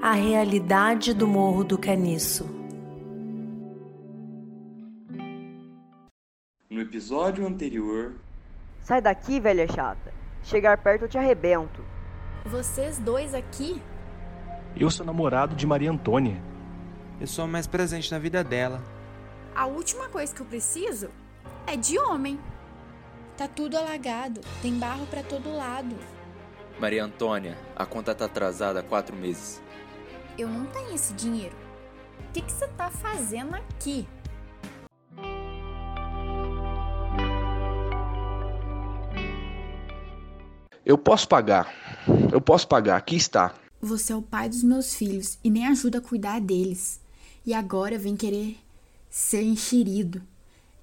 A realidade do Morro do Caniço. No episódio anterior. Sai daqui, velha chata. Chegar perto eu te arrebento. Vocês dois aqui? Eu sou namorado de Maria Antônia. Eu sou mais presente na vida dela. A última coisa que eu preciso é de homem. Tá tudo alagado, tem barro para todo lado. Maria Antônia, a conta tá atrasada há quatro meses. Eu não tenho esse dinheiro. O que, que você tá fazendo aqui? Eu posso pagar. Eu posso pagar. Aqui está. Você é o pai dos meus filhos e nem ajuda a cuidar deles. E agora vem querer ser enxerido.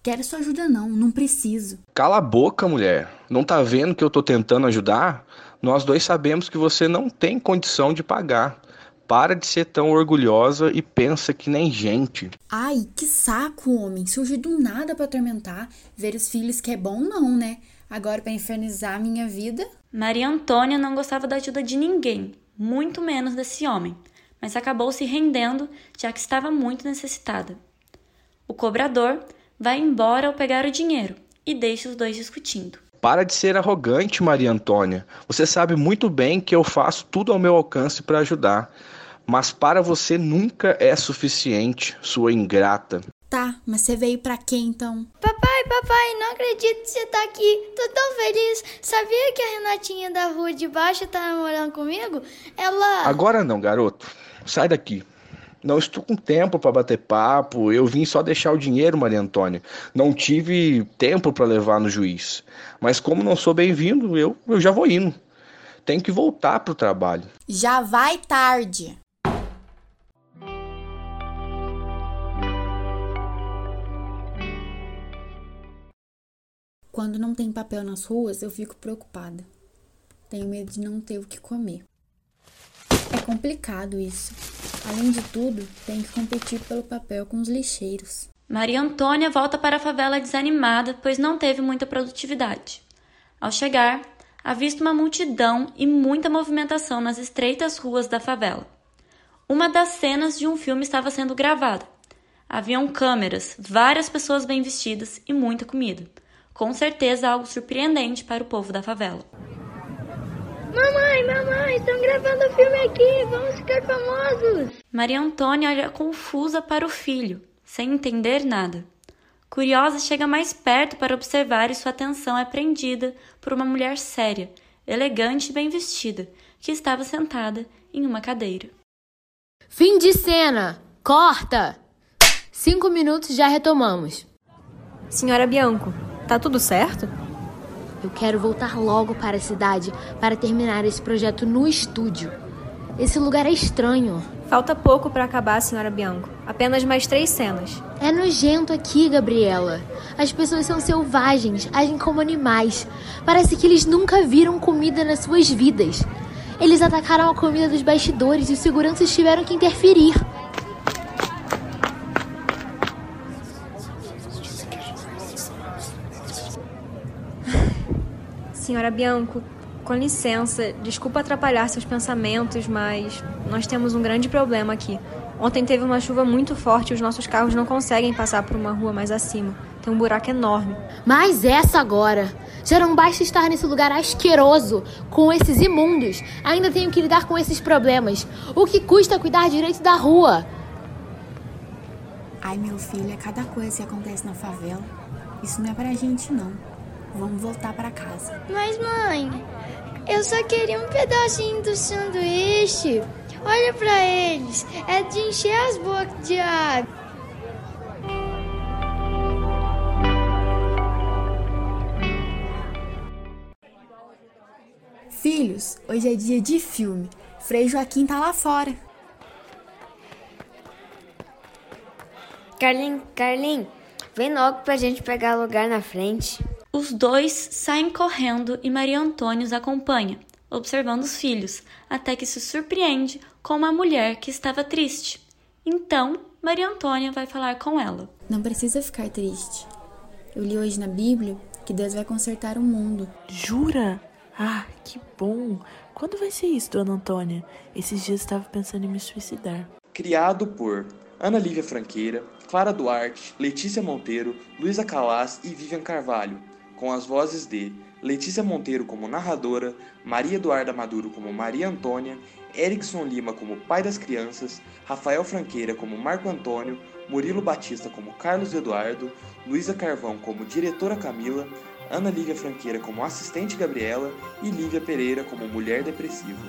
Quero sua ajuda não, não preciso. Cala a boca, mulher. Não tá vendo que eu tô tentando ajudar? Nós dois sabemos que você não tem condição de pagar. Para de ser tão orgulhosa e pensa que nem gente. Ai, que saco, homem. Surge do nada para atormentar. Ver os filhos que é bom não, né? Agora para infernizar a minha vida. Maria Antônia não gostava da ajuda de ninguém, muito menos desse homem, mas acabou se rendendo, já que estava muito necessitada. O cobrador vai embora ao pegar o dinheiro e deixa os dois discutindo. Para de ser arrogante, Maria Antônia. Você sabe muito bem que eu faço tudo ao meu alcance para ajudar. Mas para você nunca é suficiente, sua ingrata. Tá, mas você veio para quê então? Papai, papai, não acredito que você tá aqui. Tô tão feliz. Sabia que a Renatinha da rua de baixo tá namorando comigo? Ela. Agora não, garoto. Sai daqui. Não estou com tempo para bater papo. Eu vim só deixar o dinheiro, Maria Antônia. Não tive tempo para levar no juiz. Mas como não sou bem-vindo, eu, eu já vou indo. Tenho que voltar pro trabalho. Já vai tarde. Quando não tem papel nas ruas, eu fico preocupada. Tenho medo de não ter o que comer. É complicado isso. Além de tudo, tenho que competir pelo papel com os lixeiros. Maria Antônia volta para a favela desanimada, pois não teve muita produtividade. Ao chegar, avista uma multidão e muita movimentação nas estreitas ruas da favela. Uma das cenas de um filme estava sendo gravada. Haviam câmeras, várias pessoas bem vestidas e muita comida com certeza algo surpreendente para o povo da favela. Mamãe, mamãe, estão gravando o filme aqui, vamos ficar famosos. Maria Antônia olha confusa para o filho, sem entender nada. Curiosa, chega mais perto para observar e sua atenção é prendida por uma mulher séria, elegante e bem vestida, que estava sentada em uma cadeira. Fim de cena! Corta! Cinco minutos já retomamos. Senhora Bianco, Tá tudo certo? Eu quero voltar logo para a cidade para terminar esse projeto no estúdio. Esse lugar é estranho. Falta pouco para acabar, senhora Bianco. Apenas mais três cenas. É nojento aqui, Gabriela. As pessoas são selvagens, agem como animais. Parece que eles nunca viram comida nas suas vidas. Eles atacaram a comida dos bastidores e os seguranças tiveram que interferir. Senhora Bianco, com licença, desculpa atrapalhar seus pensamentos, mas nós temos um grande problema aqui. Ontem teve uma chuva muito forte e os nossos carros não conseguem passar por uma rua mais acima. Tem um buraco enorme. Mas essa agora! Já não basta estar nesse lugar asqueroso, com esses imundos. Ainda tenho que lidar com esses problemas. O que custa cuidar direito da rua? Ai, meu filho, é cada coisa que acontece na favela. Isso não é pra gente, não. Vamos voltar para casa. Mas, mãe, eu só queria um pedacinho do sanduíche. Olha para eles. É de encher as bocas de água. Filhos, hoje é dia de filme. Frei Joaquim tá lá fora. Carlin, Carlin, vem logo pra gente pegar lugar na frente. Os dois saem correndo e Maria Antônia os acompanha, observando os filhos, até que se surpreende com uma mulher que estava triste. Então, Maria Antônia vai falar com ela. Não precisa ficar triste. Eu li hoje na Bíblia que Deus vai consertar o mundo. Jura? Ah, que bom! Quando vai ser isso, dona Antônia? Esses dias estava pensando em me suicidar. Criado por Ana Lívia Franqueira, Clara Duarte, Letícia Monteiro, Luísa Calas e Vivian Carvalho, com as vozes de Letícia Monteiro como narradora, Maria Eduarda Maduro como Maria Antônia, Erickson Lima como pai das crianças, Rafael Franqueira como Marco Antônio, Murilo Batista como Carlos Eduardo, Luísa Carvão como diretora Camila, Ana Lívia Franqueira como assistente Gabriela e Lívia Pereira como mulher depressiva.